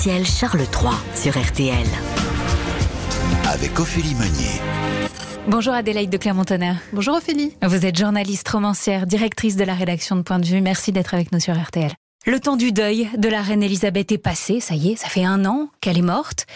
présidentielle Charles III sur RTL. Avec Ophélie Meunier. Bonjour Adélaïde de Clermont-Tonnerre. Bonjour Ophélie. Vous êtes journaliste romancière, directrice de la rédaction de Point de Vue. Merci d'être avec nous sur RTL. Le temps du deuil de la reine Elisabeth est passé, ça y est, ça fait un an qu'elle est morte.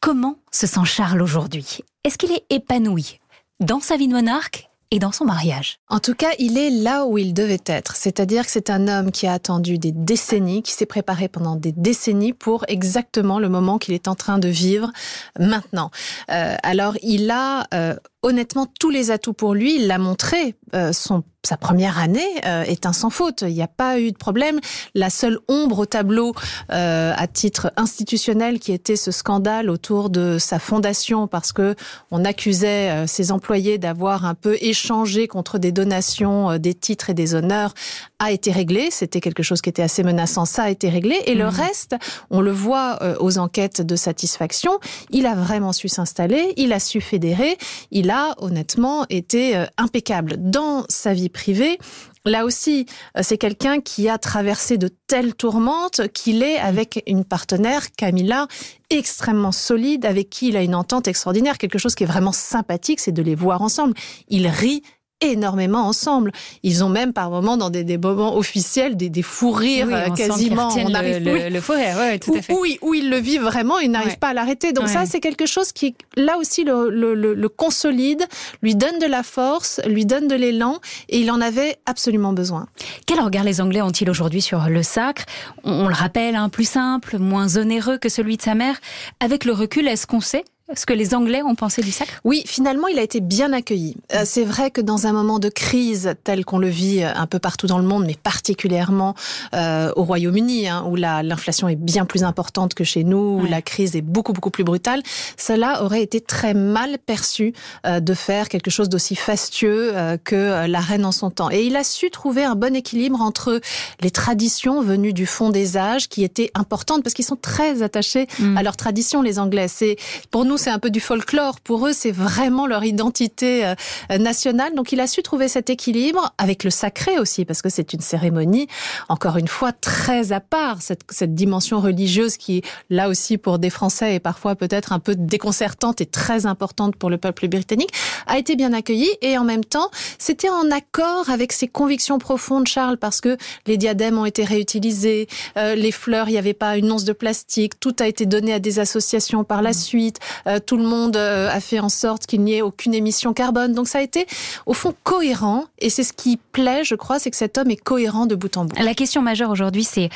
Comment se sent Charles aujourd'hui? Est-ce qu'il est épanoui? Dans sa vie de monarque et dans son mariage. En tout cas, il est là où il devait être. C'est-à-dire que c'est un homme qui a attendu des décennies, qui s'est préparé pendant des décennies pour exactement le moment qu'il est en train de vivre maintenant. Euh, alors, il a euh, honnêtement tous les atouts pour lui. Il l'a montré. Euh, son, sa première année euh, est un sans faute. Il n'y a pas eu de problème. La seule ombre au tableau euh, à titre institutionnel qui était ce scandale autour de sa fondation parce que on accusait euh, ses employés d'avoir un peu échangé contre des donations euh, des titres et des honneurs a été réglé. C'était quelque chose qui était assez menaçant. Ça a été réglé. Et le Mhm. reste, on le voit euh, aux enquêtes de satisfaction. Il a vraiment su s'installer. Il a su fédérer. Il a honnêtement été euh, impeccable dans sa vie privée. Là aussi, euh, c'est quelqu'un qui a traversé de telles tourmentes qu'il est avec une partenaire, Camilla, extrêmement solide, avec qui il a une entente extraordinaire. Quelque chose qui est vraiment sympathique, c'est de les voir ensemble. Ils rient énormément ensemble. Ils ont même par moments dans des, des moments officiels des, des fous rires Oui, euh, quasiment. On le, arrive le, oui, le rire, ouais, tout où, à fait. où ils- où ils le vivent vraiment, ils n'arrivent Ouais. pas à l'arrêter. Donc Ouais. ça, c'est quelque chose qui, là aussi, le, le- le- le consolide, lui donne de la force, lui donne de l'élan, et il en avait absolument besoin. Quel regard les Anglais ont-ils aujourd'hui sur le sacre? On, on le rappelle, hein, plus simple, moins onéreux que celui de sa mère. Avec le recul, est-ce qu'on sait? Ce que les Anglais ont pensé du sacre? Oui, finalement, il a été bien accueilli. Euh, c'est vrai que dans un moment de crise tel qu'on le vit euh, un peu partout dans le monde, mais particulièrement euh, au Royaume-Uni, hein, où la- l'inflation est bien plus importante que chez nous, où Ouais. la crise est beaucoup beaucoup plus brutale, cela aurait été très mal perçu euh, de faire quelque chose d'aussi fastueux euh, que euh, la reine en son temps. Et il a su trouver un bon équilibre entre les traditions venues du fond des âges, qui étaient importantes parce qu'ils sont très attachés Mm. à leurs traditions, les Anglais. C'est pour nous, c'est un peu du folklore. Pour eux, c'est vraiment leur identité euh, nationale. Donc, il a su trouver cet équilibre avec le sacré aussi, parce que c'est une cérémonie, encore une fois, très à part. Cette, cette dimension religieuse qui, là aussi, pour des Français, est parfois peut-être un peu déconcertante et très importante pour le peuple britannique, a été bien accueilli. Et en même temps, c'était en accord avec ses convictions profondes, Charles, parce que les diadèmes ont été réutilisés, euh, les fleurs, il n'y avait pas une once de plastique, tout a été donné à des associations par la suite, euh, tout le monde euh, a fait en sorte qu'il n'y ait aucune émission carbone. Donc ça a été au fond cohérent et c'est ce qui plaît, je crois, c'est que cet homme est cohérent de bout en bout. La question majeure aujourd'hui, c'est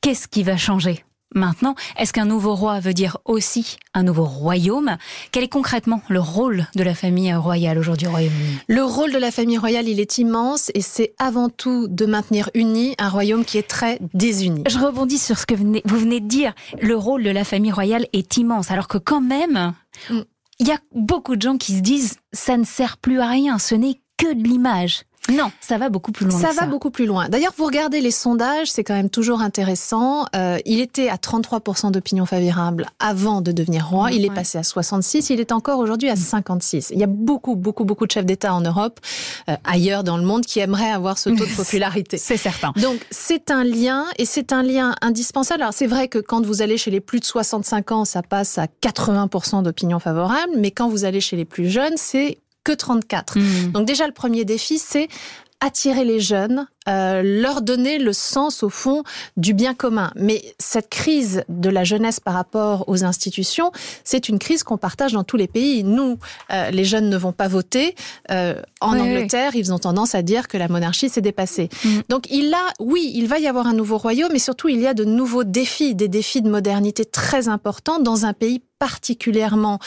qu'est-ce qui va changer? Maintenant, est-ce qu'un nouveau roi veut dire aussi un nouveau royaume? Quel est concrètement le rôle de la famille royale aujourd'hui au Royaume-Uni? Le rôle de la famille royale, il est immense et c'est avant tout de maintenir uni un royaume qui est très désuni. Je rebondis sur ce que vous venez de dire. Le rôle de la famille royale est immense, alors que quand même, Mm. il y a beaucoup de gens qui se disent ça ne sert plus à rien, ce n'est que de l'image. Non, ça va beaucoup plus loin. Ça que va beaucoup plus loin. D'ailleurs, vous regardez les sondages, c'est quand même toujours intéressant. Euh, il était à 33% d'opinion favorable avant de devenir roi. Il est passé à 66. Il est encore aujourd'hui à 56. Il y a beaucoup, beaucoup, beaucoup de chefs d'État en Europe, euh, ailleurs dans le monde, qui aimeraient avoir ce taux de popularité. C'est certain. Donc c'est un lien et c'est un lien indispensable. Alors c'est vrai que quand vous allez chez les plus de 65 ans, ça passe à 80% d'opinion favorable, mais quand vous allez chez les plus jeunes, c'est que 34. Mm. Donc déjà le premier défi, c'est attirer les jeunes, euh, leur donner le sens au fond du bien commun. Mais cette crise de la jeunesse par rapport aux institutions, c'est une crise qu'on partage dans tous les pays. Nous, euh, les jeunes ne vont pas voter. Euh, en Oui, Angleterre, ils ont tendance à dire que la monarchie s'est dépassée. Mm. Donc il a, oui, il va y avoir un nouveau royaume, mais surtout il y a de nouveaux défis, des défis de modernité très importants dans un pays particulièrement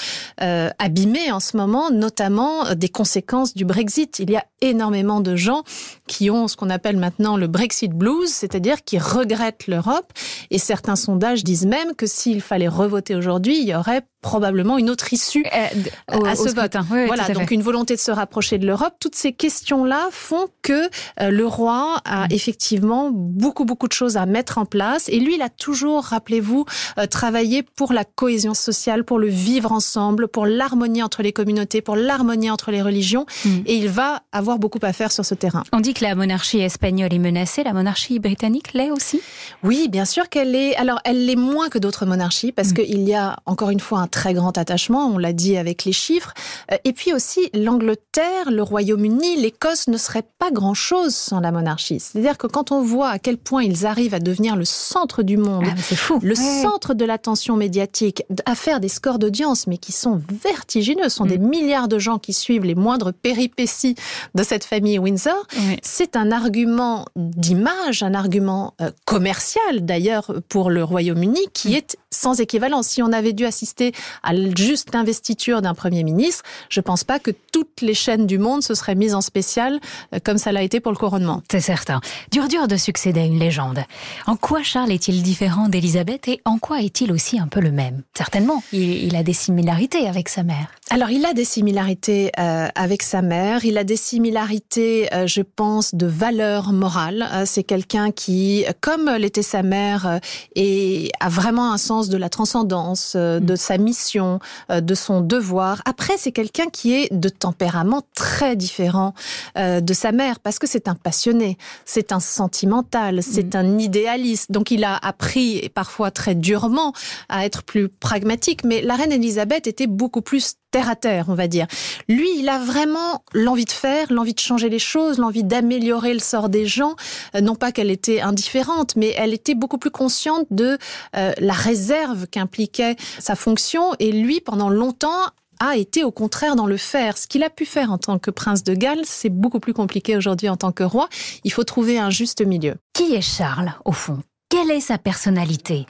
euh, abîmé en ce moment, notamment des conséquences du Brexit. Il y a énormément de gens qui ont ce qu'on appelle maintenant le Brexit blues, c'est-à-dire qui regrettent l'Europe. Et certains sondages disent même que s'il fallait revoter aujourd'hui, il y aurait probablement une autre issue Euh, au- à ce vote. Oui, voilà, donc fait. une volonté de se rapprocher de l'Europe. Toutes ces questions-là font que euh, le roi a Mm. effectivement beaucoup, beaucoup de choses à mettre en place. Et lui, il a toujours, rappelez-vous, euh, travaillé pour la cohésion sociale, pour le vivre ensemble, pour l'harmonie entre les communautés, pour l'harmonie entre les religions. Mm. Et il va avoir beaucoup à faire sur ce terrain. On dit que la monarchie est espagnole est menacée, la monarchie britannique l'est aussi? Oui, bien sûr qu'elle est. Alors, elle l'est moins que d'autres monarchies parce mm. qu'il y a encore une fois un très grand attachement, on l'a dit avec les chiffres. Euh, et puis aussi, l'Angleterre, le Royaume-Uni, l'Écosse ne seraient pas grand-chose sans la monarchie. C'est-à-dire que quand on voit à quel point ils arrivent à devenir le centre du monde, ah, fou. le centre de l'attention médiatique, à faire des scores d'audience, mais qui sont vertigineux, ce sont des mm. milliards de gens qui suivent les moindres péripéties de cette famille Windsor, c'est un argument d'image, un argument euh, commercial d'ailleurs pour le Royaume-Uni qui mm. est sans équivalent. Si on avait dû assister à juste l'investiture d'un Premier ministre, je ne pense pas que toutes les chaînes du monde se seraient mises en spécial euh, comme ça l'a été pour le couronnement. C'est certain. Dur dur de succéder à une légende. En quoi Charles est-il différent d'Élisabeth et en quoi est-il aussi un peu le même? Certainement, il, a des similarités avec sa mère. Alors il a des similarités euh, avec sa mère, il a des similarités, euh, je pense, de valeur morale. C'est quelqu'un qui, comme l'était sa mère, et a vraiment un sens de la transcendance, euh, de mm. sa mission, euh, de son devoir. Après, c'est quelqu'un qui est de tempérament très différent euh, de sa mère, parce que c'est un passionné, c'est un sentimental, c'est mm. un idéaliste. Donc il a appris, et parfois très durement, à être plus pragmatique. Mais la reine Elisabeth était beaucoup plus terre à terre, on va dire. Lui, il a vraiment l'envie de faire, l'envie de changer les choses, l'envie d'améliorer le sort des gens. Euh, non pas qu'elle était indifférente, mais elle était beaucoup plus consciente de euh, la réserve qu'impliquait sa fonction. Et lui, pendant longtemps, a été au contraire dans le faire. Ce qu'il a pu faire en tant que prince de Galles, c'est beaucoup plus compliqué aujourd'hui en tant que roi. Il faut trouver un juste milieu. Qui est Charles, au fond? Quelle est sa personnalité?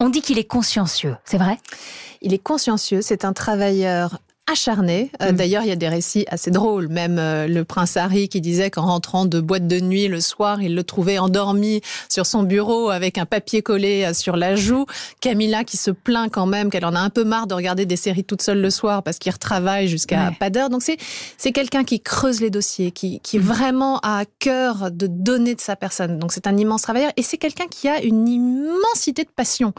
On dit qu'il est consciencieux, c'est vrai? Il est consciencieux, c'est un travailleur acharné. Euh, mm. D'ailleurs, il y a des récits assez drôles. Même euh, le prince Harry qui disait qu'en rentrant de boîte de nuit le soir, il le trouvait endormi sur son bureau avec un papier collé euh, sur la joue. Camilla qui se plaint quand même qu'elle en a un peu marre de regarder des séries toute seule le soir parce qu'il retravaille jusqu'à pas d'heure. Donc c'est c'est quelqu'un qui creuse les dossiers, qui qui mm. vraiment a à cœur de donner de sa personne. Donc c'est un immense travailleur et c'est quelqu'un qui a une immensité de passion.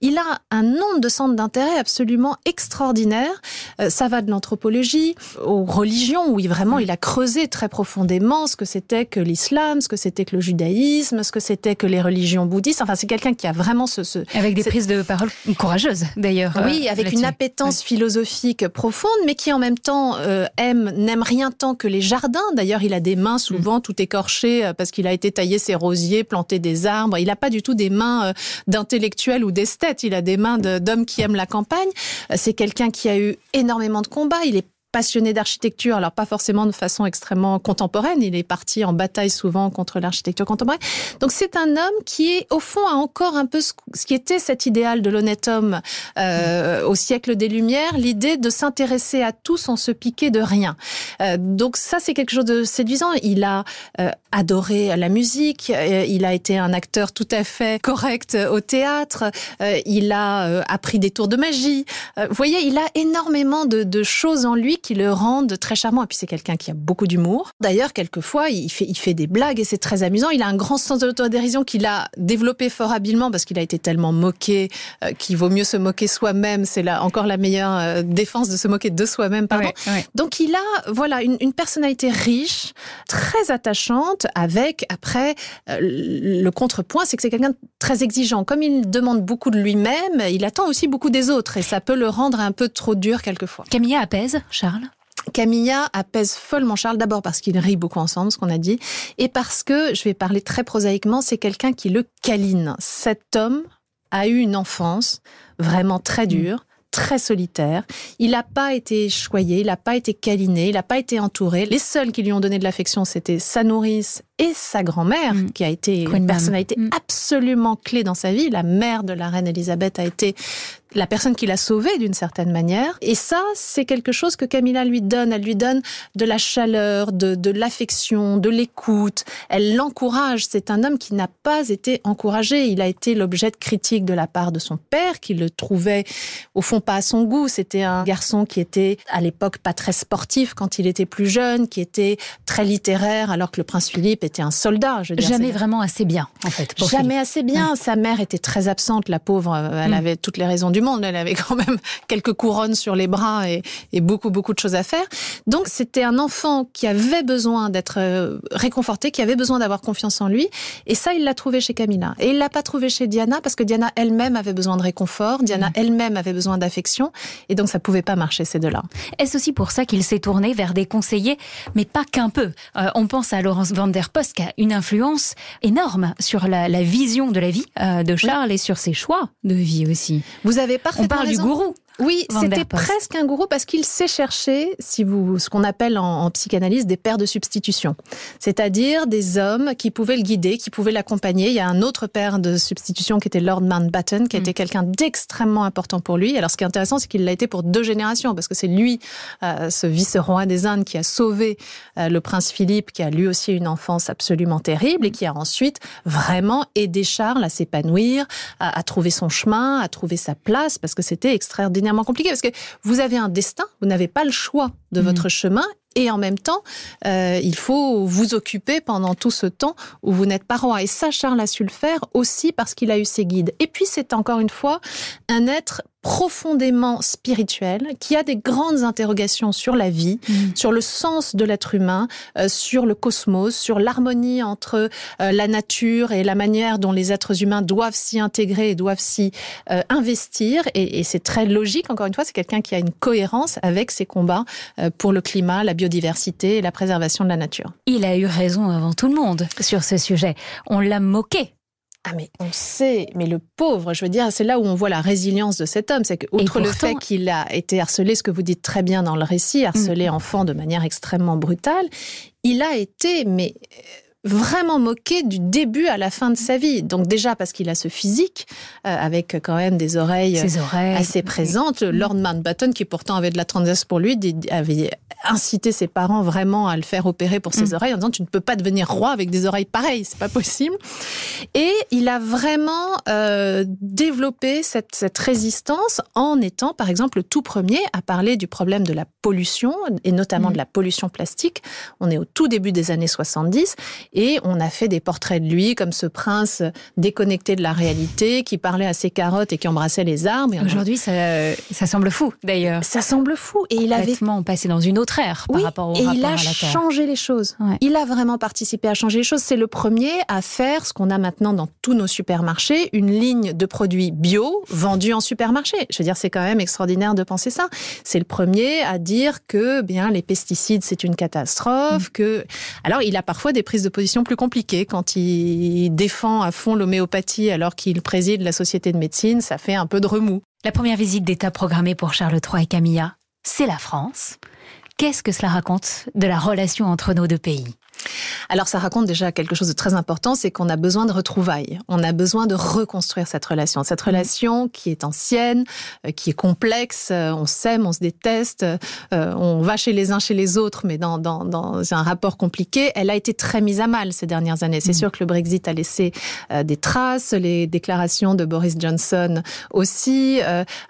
Il a un nombre de centres d'intérêt absolument extraordinaire. ça va de l'anthropologie aux religions, où il, vraiment il a creusé très profondément ce que c'était que l'islam, ce que c'était que le judaïsme, ce que c'était que les religions bouddhistes. Enfin, c'est quelqu'un qui a vraiment ce... ce avec des prises de parole courageuses, d'ailleurs. Oui, euh, avec une appétence philosophique profonde, mais qui en même temps euh, aime, n'aime rien tant que les jardins. D'ailleurs, il a des mains souvent mm. tout écorchées euh, parce qu'il a été taillé ses rosiers, planté des arbres. Il n'a pas du tout des mains d'intellectuels ou d'esthètes. Il a des mains d'hommes qui aiment la campagne. C'est quelqu'un qui a eu énormément de combat. Il est passionné d'architecture, alors pas forcément de façon extrêmement contemporaine, il est parti en bataille souvent contre l'architecture contemporaine. Donc c'est un homme qui est au fond a encore un peu ce qui était cet idéal de l'honnête homme euh, au siècle des Lumières, l'idée de s'intéresser à tout sans se piquer de rien. Euh, donc ça c'est quelque chose de séduisant. Il a euh, adoré la musique, il a été un acteur tout à fait correct au théâtre, il a appris des tours de magie. vous voyez, il a énormément de, de choses en lui qui le rendent très charmant. Et puis c'est quelqu'un qui a beaucoup d'humour. D'ailleurs, quelquefois, il fait, il fait des blagues et c'est très amusant. Il a un grand sens de l'autodérision qu'il a développé fort habilement parce qu'il a été tellement moqué euh, qu'il vaut mieux se moquer soi-même. C'est là encore la meilleure euh, défense de se moquer de soi-même. Pardon. Donc il a voilà une, une, personnalité riche, très attachante, avec après euh, le contrepoint, c'est que c'est quelqu'un de très exigeant. Comme il demande beaucoup de lui-même, il attend aussi beaucoup des autres et ça peut le rendre un peu trop dur quelquefois. Camilla apaise, Charles Camilla apaise follement Charles, d'abord parce qu'ils rient beaucoup ensemble, ce qu'on a dit, et parce que, je vais parler très prosaïquement, c'est quelqu'un qui le câline. Cet homme a eu une enfance vraiment très dure, très solitaire. Il n'a pas été choyé, il n'a pas été câliné, il n'a pas été entouré. Les seuls qui lui ont donné de l'affection, c'était sa nourrice et sa grand-mère, mm. qui a été une personnalité mm. absolument clé dans sa vie. La mère de la reine Elisabeth a été la personne qui l'a sauvée d'une certaine manière. Et ça, c'est quelque chose que Camilla lui donne. Elle lui donne de la chaleur, de, l'affection, de l'écoute. Elle l'encourage. C'est un homme qui n'a pas été encouragé. Il a été l'objet de critiques de la part de son père, qui le trouvait au fond pas à son goût. C'était un garçon qui était à l'époque pas très sportif quand il était plus jeune, qui était très littéraire, alors que le prince Philippe était un soldat. Je Jamais vraiment assez bien, en fait. Jamais assez bien. Sa mère était très absente, la pauvre. Elle mm. avait toutes les raisons du monde. Elle avait quand même quelques couronnes sur les bras et, et beaucoup, beaucoup de choses à faire. Donc, c'était un enfant qui avait besoin d'être euh, réconforté, qui avait besoin d'avoir confiance en lui. Et ça, il l'a trouvé chez Camilla. Et il l'a pas trouvé chez Diana parce que Diana elle-même avait besoin de réconfort. Diana mmh. elle-même avait besoin d'affection. Et donc, ça pouvait pas marcher, ces deux-là. Est-ce aussi pour ça qu'il s'est tourné vers des conseillers, mais pas qu'un peu? Euh, on pense à Laurence van der Post qui a une influence énorme sur la, la vision de la vie euh, de Charles et sur ses choix de vie aussi. Vous avez parfaitement On parle raison. du gourou. Oui, c'était presque un gourou parce qu'il sait chercher, si vous, ce qu'on appelle en, en, psychanalyse des pères de substitution. C'est-à-dire des hommes qui pouvaient le guider, qui pouvaient l'accompagner. Il y a un autre père de substitution qui était Lord Mountbatten, qui mm. était quelqu'un d'extrêmement important pour lui. Alors, ce qui est intéressant, c'est qu'il l'a été pour deux générations parce que c'est lui, euh, ce vice-roi des Indes, qui a sauvé euh, le prince Philippe, qui a lui aussi une enfance absolument terrible et qui a ensuite vraiment aidé Charles à s'épanouir, à, à trouver son chemin, à trouver sa place parce que c'était extraordinaire compliqué parce que vous avez un destin, vous n'avez pas le choix de mmh. votre chemin et en même temps, euh, il faut vous occuper pendant tout ce temps où vous n'êtes pas roi. Et ça, Charles a su le faire aussi parce qu'il a eu ses guides. Et puis, c'est encore une fois un être profondément spirituel, qui a des grandes interrogations sur la vie, mmh. sur le sens de l'être humain, euh, sur le cosmos, sur l'harmonie entre euh, la nature et la manière dont les êtres humains doivent s'y intégrer et doivent s'y euh, investir. Et, et c'est très logique, encore une fois, c'est quelqu'un qui a une cohérence avec ses combats pour le climat, la biodiversité et la préservation de la nature. Il a eu raison avant tout le monde sur ce sujet. On l'a moqué ah mais on sait, mais le pauvre, je veux dire, c'est là où on voit la résilience de cet homme, c'est que outre pourtant... le fait qu'il a été harcelé, ce que vous dites très bien dans le récit, harcelé mmh. enfant de manière extrêmement brutale, il a été, mais vraiment moqué du début à la fin de sa vie. Donc déjà parce qu'il a ce physique euh, avec quand même des oreilles, oreilles. assez présentes. Lord Mountbatten, qui pourtant avait de la tendresse pour lui, avait incité ses parents vraiment à le faire opérer pour ses mmh. oreilles en disant tu ne peux pas devenir roi avec des oreilles pareilles, c'est pas possible. Et il a vraiment euh, développé cette, cette résistance en étant par exemple le tout premier à parler du problème de la pollution et notamment mmh. de la pollution plastique. On est au tout début des années 70 et on a fait des portraits de lui comme ce prince déconnecté de la réalité, qui parlait à ses carottes et qui embrassait les arbres. Aujourd'hui, ça, ça semble fou, d'ailleurs. Ça semble fou. Et il avait passé dans une autre ère par oui, rapport au et il a changé les choses. Ouais. Il a vraiment participé à changer les choses. C'est le premier à faire ce qu'on a maintenant dans tous nos supermarchés, une ligne de produits bio vendus en supermarché. Je veux dire, c'est quand même extraordinaire de penser ça. C'est le premier à dire que bien les pesticides c'est une catastrophe, mmh. que alors il a parfois des prises de position plus compliquée quand il défend à fond l'homéopathie alors qu'il préside la société de médecine, ça fait un peu de remous. La première visite d'État programmée pour Charles III et Camilla, c'est la France. Qu'est-ce que cela raconte de la relation entre nos deux pays? Alors ça raconte déjà quelque chose de très important, c'est qu'on a besoin de retrouvailles. On a besoin de reconstruire cette relation. Cette mmh. relation qui est ancienne, euh, qui est complexe, euh, on s'aime, on se déteste, euh, on va chez les uns chez les autres, mais dans, dans, dans un rapport compliqué, elle a été très mise à mal ces dernières années. C'est mmh. sûr que le Brexit a laissé des traces, les déclarations de Boris Johnson aussi.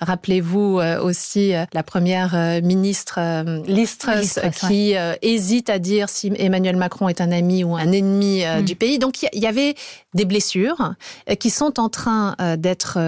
Rappelez-vous aussi la première ministre Liz Truss qui ouais. hésite à dire si Emmanuel Macron Macron est un ami ou un ennemi euh, mmh. du pays. Donc il y, y, avait des blessures euh, qui sont en train euh, d'être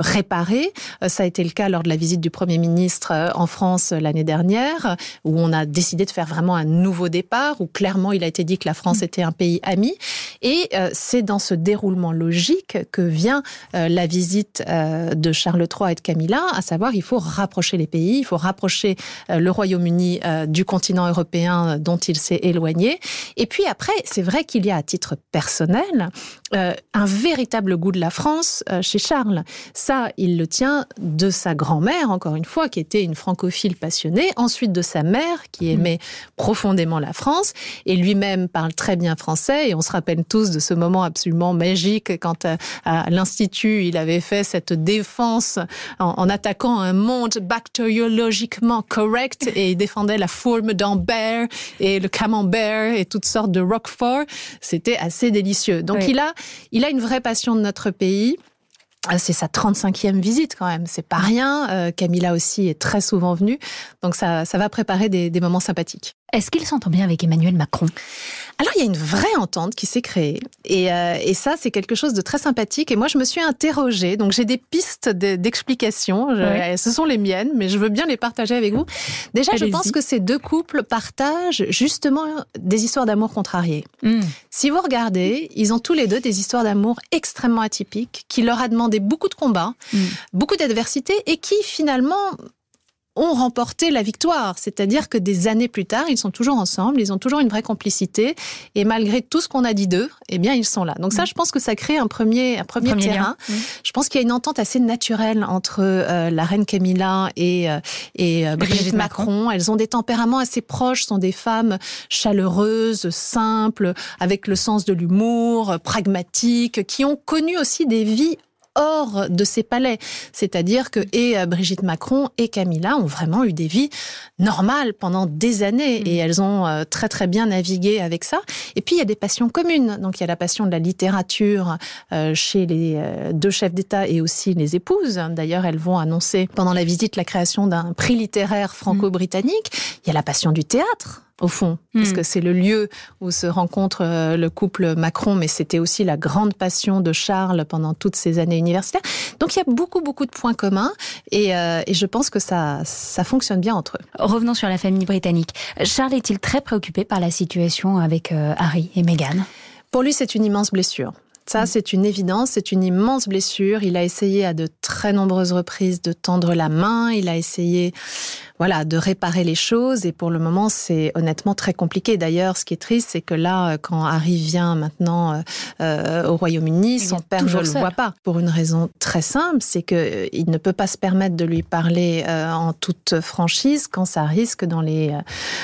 réparées. Ça a été le cas lors de la visite du Premier ministre en France l'année dernière, où on a décidé de faire vraiment un nouveau départ, où clairement il a été dit que la France mmh. était un pays ami. Et c'est dans ce déroulement logique que vient la visite de Charles III et de Camilla, à savoir il faut rapprocher les pays, il faut rapprocher le Royaume-Uni du continent européen dont il s'est éloigné. Et puis après, c'est vrai qu'il y a à titre personnel euh, un véritable goût de la France euh, chez Charles. Ça, il le tient de sa grand-mère, encore une fois, qui était une francophile passionnée, ensuite de sa mère, qui mmh. aimait mmh. profondément la France, et lui-même parle très bien français, et on se rappelle tous de ce moment absolument magique quand à, euh, à l'Institut, il avait fait cette défense en, en attaquant un monde bactériologiquement correct, et il défendait la forme d'Ambert et le camembert et toutes sortes de Roquefort. C'était assez délicieux. Donc oui. il a il a une vraie passion de notre pays. Euh, c'est sa 35e visite quand même, c'est pas rien. Euh, Camilla aussi est très souvent venue, donc ça, ça va préparer des, des moments sympathiques. Est-ce qu'il s'entend bien avec Emmanuel Macron? Alors il y a une vraie entente qui s'est créée et, euh, et ça c'est quelque chose de très sympathique et moi je me suis interrogée donc j'ai des pistes d'explication ouais. ce sont les miennes mais je veux bien les partager avec vous. Déjà je pense que ces deux couples partagent justement des histoires d'amour contrariées. Mm. Si vous regardez ils ont tous les deux des histoires d'amour extrêmement atypiques qui leur a demandé beaucoup de combats, mm. beaucoup d'adversité et qui finalement ont remporté la victoire. C'est-à-dire que des années plus tard, ils sont toujours ensemble, ils ont toujours une vraie complicité, et malgré tout ce qu'on a dit d'eux, eh bien, ils sont là. Donc ça, mm. je pense que ça crée un premier, un premier, premier terrain. Mm. Je pense qu'il y a une entente assez naturelle entre euh, la reine Camilla et, euh, et euh, Brigitte, Macron. Macron. Elles ont des tempéraments assez proches, sont des femmes chaleureuses, simples, avec le sens de l'humour, pragmatiques, qui ont connu aussi des vies hors de ces palais. C'est-à-dire que et euh, Brigitte Macron et Camilla ont vraiment eu des vies normales pendant des années et elles ont euh, très très bien navigué avec ça. Et puis il y a des passions communes. Donc il y a la passion de la littérature euh, chez les deux chefs d'État et aussi les épouses. D'ailleurs, elles vont annoncer pendant la visite la création d'un prix littéraire franco-britannique. Il y a la passion du théâtre au fond, parce hmm. que c'est le lieu où se rencontre euh, le couple Macron, mais c'était aussi la grande passion de Charles pendant toutes ces années universitaires. Donc il y a beaucoup, beaucoup de points communs, et, euh, et je pense que ça, ça fonctionne bien entre eux. Revenons sur la famille britannique. Charles est-il très préoccupé par la situation avec euh, Harry et Meghan? Pour lui, c'est une immense blessure. Ça, hmm. c'est une évidence, c'est une immense blessure. Il a essayé à de très nombreuses reprises de tendre la main, il a essayé voilà, de réparer les choses. Et pour le moment, c'est honnêtement très compliqué. D'ailleurs, ce qui est triste, c'est que là, quand Harry vient maintenant euh, euh au Royaume-Uni, son père ne le seul. voit pas. Pour une raison très simple, c'est que euh, il ne peut pas se permettre de lui parler euh, en toute franchise quand ça risque dans les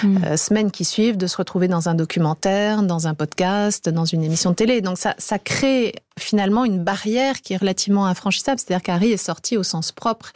euh, mm. semaines qui suivent de se retrouver dans un documentaire, dans un podcast, dans une émission de télé. Donc ça, ça crée finalement une barrière qui est relativement infranchissable. C'est-à-dire qu'Harry est sorti au sens propre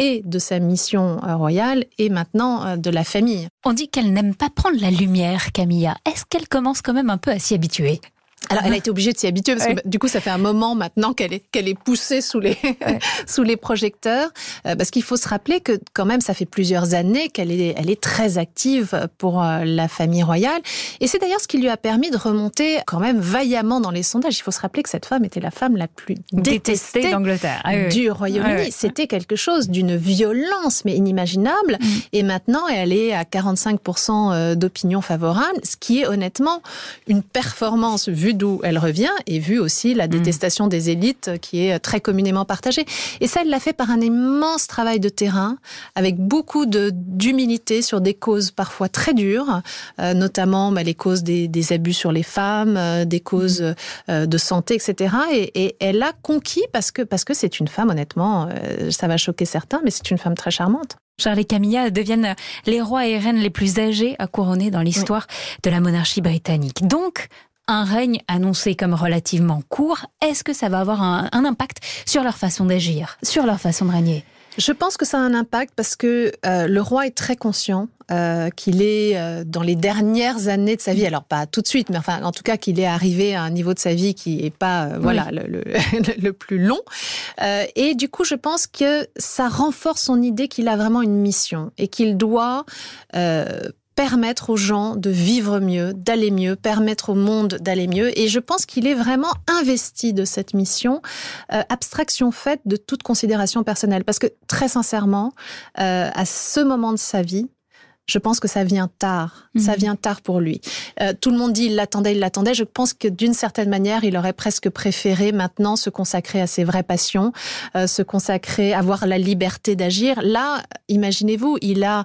et de sa mission euh, royale et maintenant euh, de la famille. On dit qu'elle n'aime pas prendre la lumière, Camilla. Est-ce qu'elle commence quand même un peu à s'y habituer? Alors, elle a été obligée de s'y habituer parce que du coup, ça fait un moment maintenant qu'elle est qu'elle est poussée sous les ouais. sous les projecteurs. Euh, parce qu'il faut se rappeler que quand même, ça fait plusieurs années qu'elle est elle est très active pour euh, la famille royale. Et c'est d'ailleurs ce qui lui a permis de remonter quand même vaillamment dans les sondages. Il faut se rappeler que cette femme était la femme la plus détestée, détestée d'Angleterre ah, oui. du Royaume-Uni. Oui. C'était quelque chose d'une violence mais inimaginable. Mm. Et maintenant, elle est à 45% euh, d'opinion favorable, ce qui est honnêtement une performance vue d'où elle revient et vu aussi la mmh. détestation des élites qui est très communément partagée. Et ça, elle l'a fait par un immense travail de terrain avec beaucoup d'humilité sur des causes parfois très dures, euh, notamment bah, les causes des, des, abus sur les femmes, euh, des causes euh, de santé, etc. Et, et, elle a conquis parce que parce que c'est une femme, honnêtement, euh, ça va choquer certains, mais c'est une femme très charmante. Charles et Camilla deviennent les rois et reines les plus âgés à couronner dans l'histoire oui. de la monarchie britannique. Donc, un règne annoncé comme relativement court, est-ce que ça va avoir un, un impact sur leur façon d'agir, sur leur façon de régner? Je pense que ça a un impact parce que euh, le roi est très conscient euh, qu'il est euh, dans les dernières années de sa vie, alors pas tout de suite, mais enfin en tout cas qu'il est arrivé à un niveau de sa vie qui est pas oui. voilà le, le, le, plus long. Et du coup, je pense que ça renforce son idée qu'il a vraiment une mission et qu'il doit permettre aux gens de vivre mieux, d'aller mieux, permettre au monde d'aller mieux. Et je pense qu'il est vraiment investi de cette mission, euh, abstraction faite de toute considération personnelle. Parce que très sincèrement, euh, à ce moment de sa vie, je pense que ça vient tard. Mmh. Ça vient tard pour lui. Euh, tout le monde dit il l'attendait, il l'attendait. Je pense que d'une certaine manière, il aurait presque préféré maintenant se consacrer à ses vraies passions, euh, se consacrer, avoir la liberté d'agir. Là, imaginez-vous, il a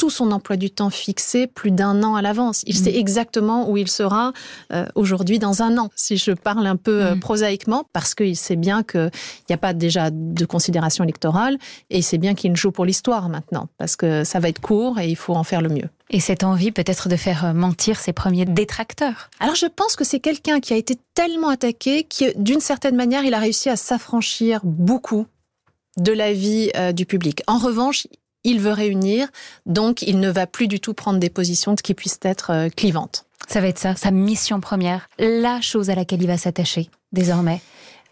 tout son emploi du temps fixé plus d'un an à l'avance. Il mmh. sait exactement où il sera euh, aujourd'hui dans un an, si je parle un peu euh, mmh. prosaïquement, parce qu'il sait bien qu'il n'y a pas déjà de considération électorale et il sait bien qu'il joue pour l'histoire maintenant, parce que ça va être court et il faut en faire le mieux. Et cette envie peut-être de faire euh, mentir ses premiers détracteurs Alors je pense que c'est quelqu'un qui a été tellement attaqué que d'une certaine manière, il a réussi à s'affranchir beaucoup de la vie euh, du public. En revanche, il veut réunir, donc il ne va plus du tout prendre des positions qui puissent être euh, clivantes. Ça va être ça, sa mission première, la chose à laquelle il va s'attacher désormais.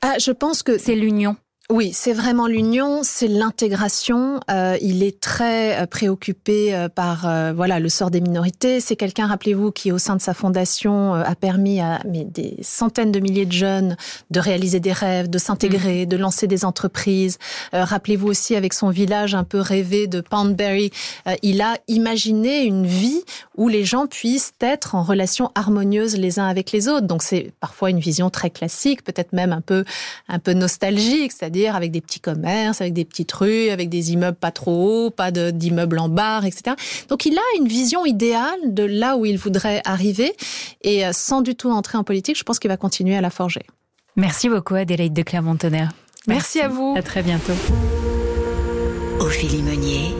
Ah, je pense que c'est l'union. Oui, c'est vraiment l'union, c'est l'intégration. Euh, il est très euh, préoccupé euh, par voilà le sort des minorités. C'est quelqu'un, rappelez-vous, qui au sein de sa fondation a permis à mais, des centaines de milliers de jeunes de réaliser des rêves, de s'intégrer, mmh. de lancer des entreprises. rappelez-vous aussi avec son village un peu rêvé de Poundbury, il a imaginé une vie où les gens puissent être en relation harmonieuse les uns avec les autres. Donc c'est parfois une vision très classique, peut-être même un peu un peu nostalgique, c'est-à-dire avec des petits commerces, avec des petites rues, avec des immeubles pas trop hauts, pas d'immeubles en barre, etc. Donc il a une vision idéale de là où il voudrait arriver et euh, sans du tout entrer en politique, je pense qu'il va continuer à la forger. Merci beaucoup Adélaïde de Clermont-Tonnerre. Merci. à vous. À très bientôt. Ophélie Meunier.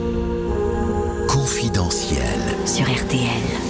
Confidentiel. Sur RTL.